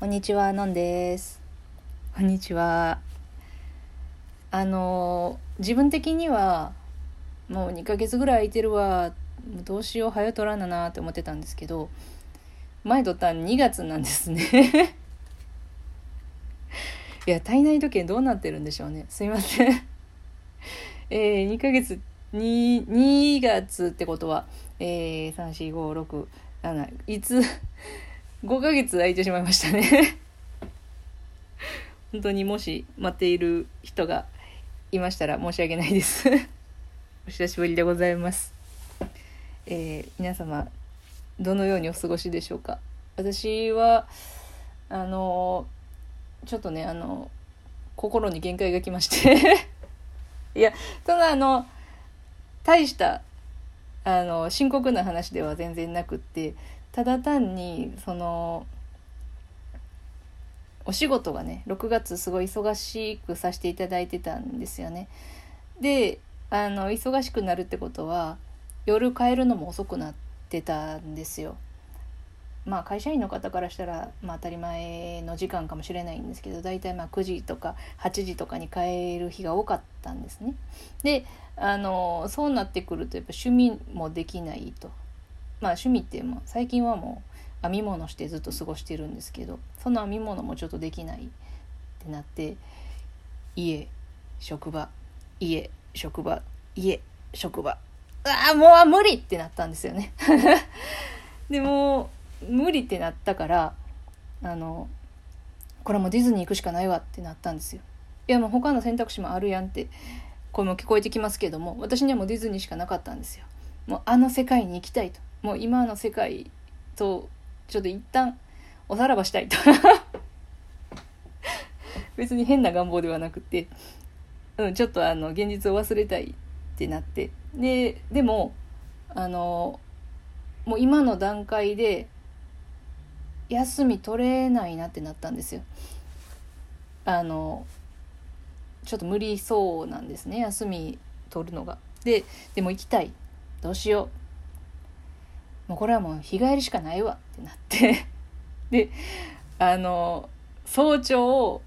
こんにちは、のんです。こんにちは。あの、自分的には、もう2ヶ月ぐらい空いてるわ、どうしよう、早取らななって思ってたんですけど、前取ったん2月なんですね。いや、体内時計どうなってるんでしょうね。すいません。えー、2ヶ月、2、2月ってことは、えー、3、4、5、6、7、いつ、5ヶ月空いてしまいましたね。本当にもし待っている人がいましたら申し訳ないです。お久しぶりでございます。えー皆様、どのようにお過ごしでしょうか？私は、あの、ちょっとね、あの、心に限界が来まして。いや、ただあの、大した、あの、深刻な話では全然なくって、ただ単に、その、お仕事がね、6月すごい忙しくさせていただいてたんですよね。で、あの、忙しくなるってことは、夜帰るのも遅くなってたんですよ。まあ会社員の方からしたら、まあ、当たり前の時間かもしれないんですけど大体まあ9時とか8時とかに帰る日が多かったんですね。であのそうなってくるとやっぱ趣味もできないと。まあ趣味ってもう最近はもう編み物してずっと過ごしてるんですけどその編み物もちょっとできないってなって家職場家職場家職場ああもう無理ってなったんですよね。でも無理ってなったからあのこれもディズニー行くしかないわってなったんですよ。いやもう他の選択肢もあるやんって声も聞こえてきますけども私にはもうディズニーしかなかったんですよ。もうあの世界に行きたいともう今の世界とちょっと一旦おさらばしたいと 別に変な願望ではなくて、うん、ちょっとあの現実を忘れたいってなってででもあのもう今の段階で休み取れないなってなったんですよ。あのちょっと無理そうなんですね。休み取るのが。ででも行きたい。どうしよう。もうこれはもう日帰りしかないわってなって。であの早朝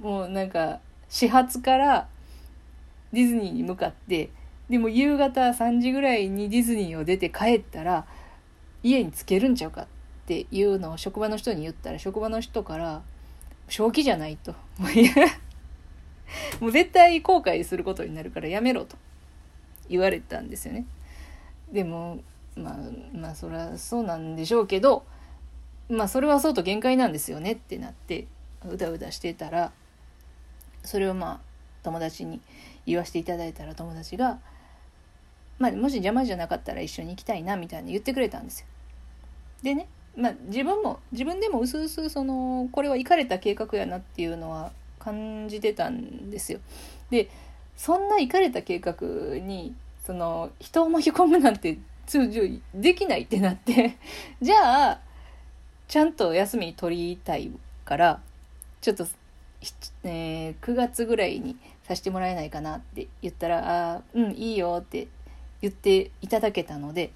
もうなんか始発からディズニーに向かってでも夕方3時ぐらいにディズニーを出て帰ったら家に着けるんちゃうかって。ていうのを職場の人に言ったら職場の人から「正気じゃない」と「も うもう絶対後悔することになるからやめろ」と言われたんですよね。でもまあまあそりゃそうなんでしょうけどまあそれはそうと限界なんですよねってなってうだうだしてたらそれをまあ友達に言わせていただいたら友達がまあ、もし邪魔じゃなかったら一緒に行きたいなみたいに言ってくれたんですよ。でね、まあ、自分も自分でもうすうすそのこれは行かれた計画やなっていうのは感じてたんですよ。でそんな行かれた計画にその人を巻き込むなんて通常できないってなって じゃあちゃんと休み取りたいからちょっと、えー9月ぐらいにさせてもらえないかなって言ったら「ああうんいいよ」って言っていただけたので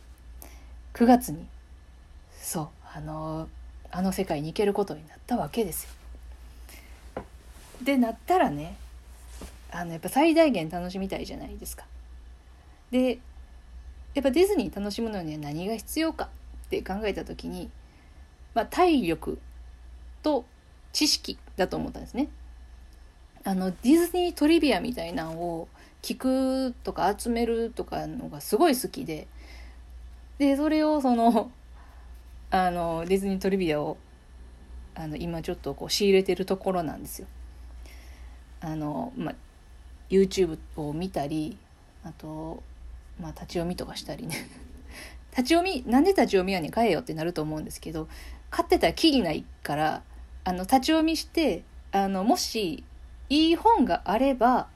9月にそうあのあの世界に行けることになったわけですよ。でなったらねあのやっぱ最大限楽しみたいじゃないですか。でやっぱディズニー楽しむのには何が必要かって考えた時に、まあ、体力と知識だと思ったんですね。あのディズニートリビアみたいなのを聞くとか集めるとかのがすごい好きででそれをそのあのディズニートリビアをあの今ちょっとこう仕入れてるところなんですよ。あのま YouTube を見たりあと、まあ、立ち読みとかしたりね 立ち読みなんで立ち読みやねん買えよってなると思うんですけど買ってたらきりないからあの立ち読みしてあのもしいい本があれば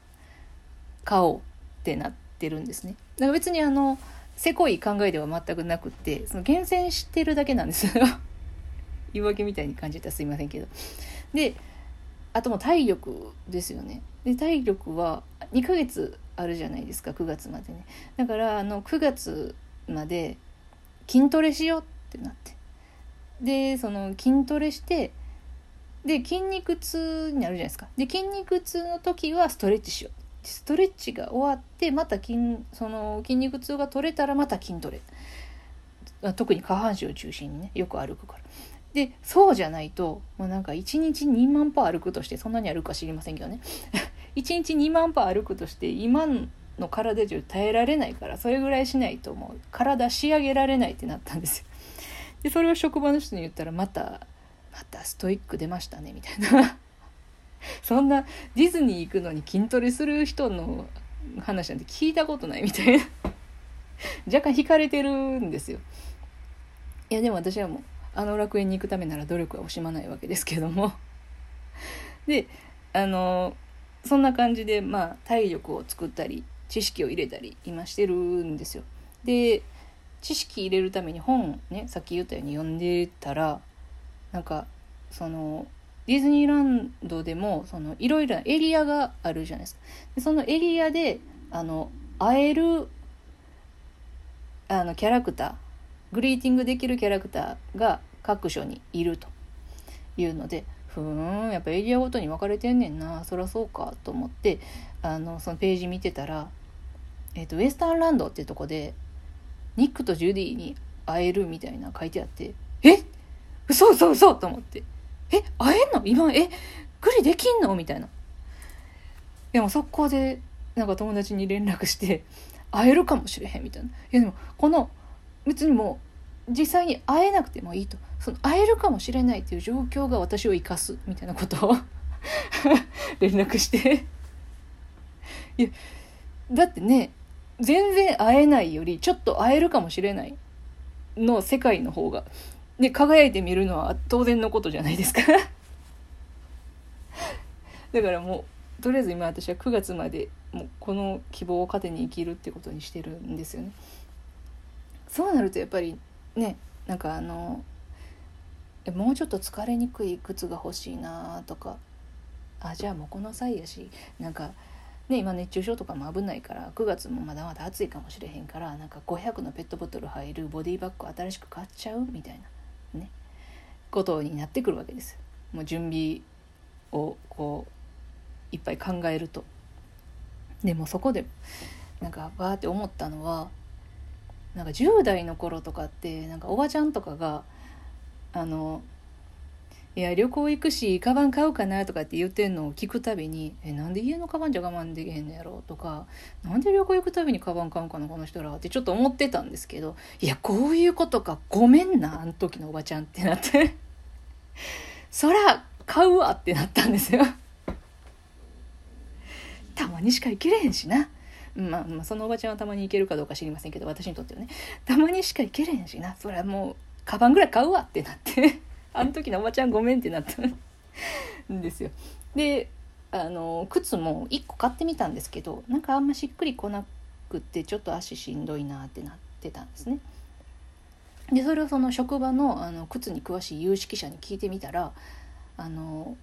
買おうってなってるんですね。だから別にあのせこい考えでは全くなくってその厳選してるだけなんですよ。言い訳みたいに感じたらすいませんけど。であともう体力ですよね。で体力は2ヶ月あるじゃないですか9月までね。だからあの9月まで筋トレしようってなってでその筋トレしてで筋肉痛になるじゃないですかで筋肉痛の時はストレッチしようストレッチが終わってまた筋その筋肉痛が取れたらまた筋トレ。特に下半身を中心にねよく歩くから。でそうじゃないともうなんか1日2万歩歩くとしてそんなに歩くか知りませんけどね。1日2万歩歩くとして今の体中耐えられないからそれぐらいしないともう体仕上げられないってなったんですよ。でそれを職場の人に言ったらまたまたストイック出ましたねみたいな。そんなディズニー行くのに筋トレする人の話なんて聞いたことないみたいな。若干惹かれてるんですよ。いやでも私はもうあの楽園に行くためなら努力は惜しまないわけですけども。であのそんな感じでまあ体力を作ったり知識を入れたり今してるんですよ。で知識入れるために本ねさっき言ったように読んでたらなんかそのディズニーランドでもそのいろいろなエリアがあるじゃないですか。でそのエリアであの会えるあのキャラクターグリーティングできるキャラクターが各所にいるというのでふーんやっぱエリアごとに分かれてんねんな。そりゃそうかと思ってあのそのページ見てたら、えーと、ウエスタンランドっていうとこでニックとジュディに会えるみたいな書いてあってえ嘘嘘嘘！と思って。え会えんの？今えグリできんの？みたいな。でも速攻でなんか友達に連絡して会えるかもしれへん。みたいな。いやでもこの別にもう実際に会えなくてもいいと。その会えるかもしれないっていう状況が私を生かす。みたいなことを 連絡して。いやだってね全然会えないよりちょっと会えるかもしれないの世界の方がで輝いて見るのは当然のことじゃないですか だからもうとりあえず今私は9月までもうこの希望を糧に生きるってことにしてるんですよね。そうなるとやっぱりねなんかあのもうちょっと疲れにくい靴が欲しいなとかあじゃあもうこの際やしなんかね今熱中症とかも危ないから9月もまだまだ暑いかもしれへんからなんか500のペットボトル入るボディバッグ新しく買っちゃうみたいなねことになってくるわけですもう準備をこういっぱい考えると。でもそこでなんかバーって思ったのはなんか10代の頃とかってなんかおばちゃんとかがあのいや旅行行くしカバン買うかなとかって言ってんのを聞くたびに「えなんで家のカバンじゃ我慢できへんのやろ?」とか「なんで旅行行くたびにカバン買うんかなこの人ら」ってちょっと思ってたんですけどいやこういうことかごめんなあの時のおばちゃんってなって。そら買うわってなったんですよ。たまにしか行けれへんしな。まあ、まあ、そのおばちゃんはたまに行けるかどうか知りませんけど私にとってはね。たまにしか行けれへんしな。それはもうカバンぐらい買うわってなって。あの時のおばちゃんごめんってなったんですよ。であの靴も1個買ってみたんですけどなんかあんましっくりこなくってちょっと足しんどいなってなってたんですね。でそれをその職場のあの靴に詳しい有識者に聞いてみたらあの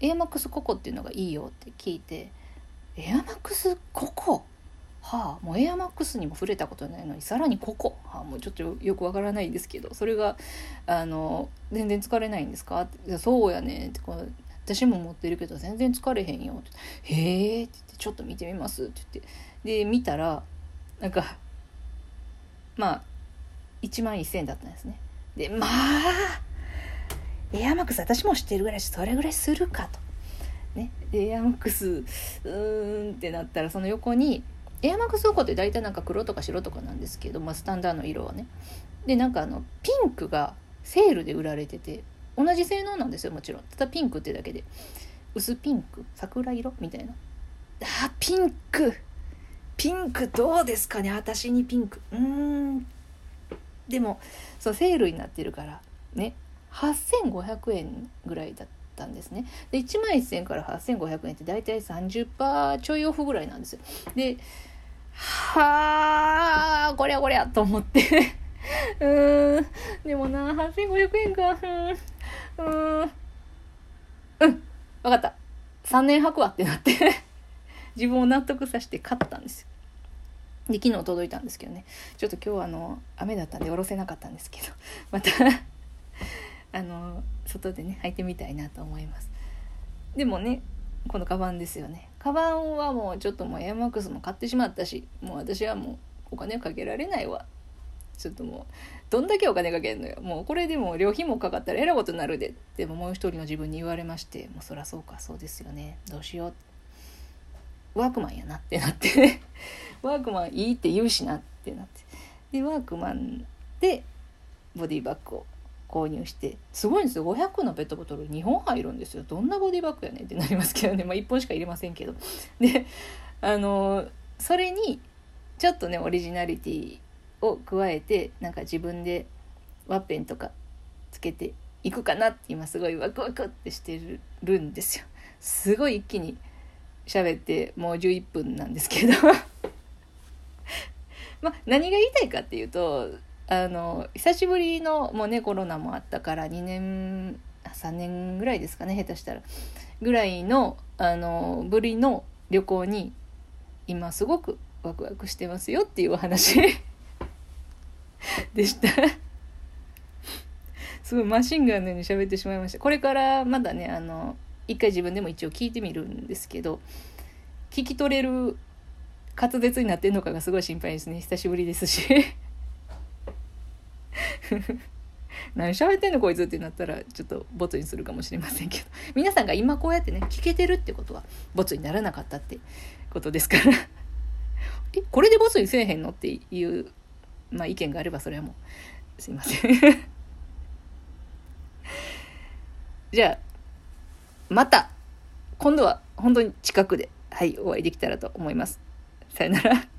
エアマックスココっていうのがいいよって聞いてエアマックスここはあもうエアマックスにも触れたことないのにさらにここ。はあもうちょっとよくわからないですけどそれがあの全然疲れないんですか？ってそうやねってこう私も持ってるけど全然疲れへんよ。ってへえって言ってちょっと見てみますって言って。で見たらなんかまあ1万1000円だったんですね。でまあエアマックス私も知ってるぐらいそれぐらいするかと。ね、エアマックスうーんってなったらその横にエアマックス横って大体なんか黒とか白とかなんですけど、まあ、スタンダードの色はね。でなんかあのピンクがセールで売られてて同じ性能なんですよもちろん。ただピンクってだけで。薄ピンク？桜色？みたいな。あピンク！ピンクどうですかね？私にピンク。うーん。でもそうセールになってるからね。8500円ぐらいだったんですね。で1万1000から8500円って大体30%ちょいオフぐらいなんですよ。ではあこりゃこりゃと思って。うーん。でもな8500円かうんうん。うん。分かった。3年履くわってなって。自分を納得させて買ったんですよ。で昨日届いたんですけどね。ちょっと今日あの雨だったんで下ろせなかったんですけど。またあの外でね履いてみたいなと思います。でもねこのカバンですよね。カバンはもうちょっともうエアマックスも買ってしまったしもう私はもうお金かけられないわ。ちょっともうどんだけお金かけんのよ。もうこれでも料品もかかったらえらいことになるで。でももう一人の自分に言われましてもうそりゃそうかそうですよね。どうしよう。ワークマンやなってなって。ワークマンいいって言うしなってなって。でワークマンでボディバッグを購入してすごいんですよ。500のペットボトル2本入るんですよ。どんなボディバッグやねんってなりますけどね。まあ1本しか入れませんけど。であのそれにちょっとねオリジナリティを加えてなんか自分でワッペンとかつけていくかなって今すごいワクワクってしてるんですよ。すごい一気に喋ってもう11分なんですけど。まあ何が言いたいかっていうとあの久しぶりのもうねコロナもあったから2年3年ぐらいですかね下手したら。ぐらいのあのぶりの旅行に今すごくワクワクしてますよっていうお話。でした。すごいマシンガンのように喋ってしまいました。これからまだねあの一回自分でも一応聞いてみるんですけど聞き取れる滑舌になってんのかがすごい心配ですね。久しぶりですし。何喋ってんのこいつってなったらちょっとボツにするかもしれませんけど。皆さんが今こうやってね聞けてるってことはボツにならなかったってことですから。えこれでボツにせえへんのっていう、まあ、意見があればそれはもう。すいません。じゃあまた。今度は本当に近くではいお会いできたらと思います。さよなら。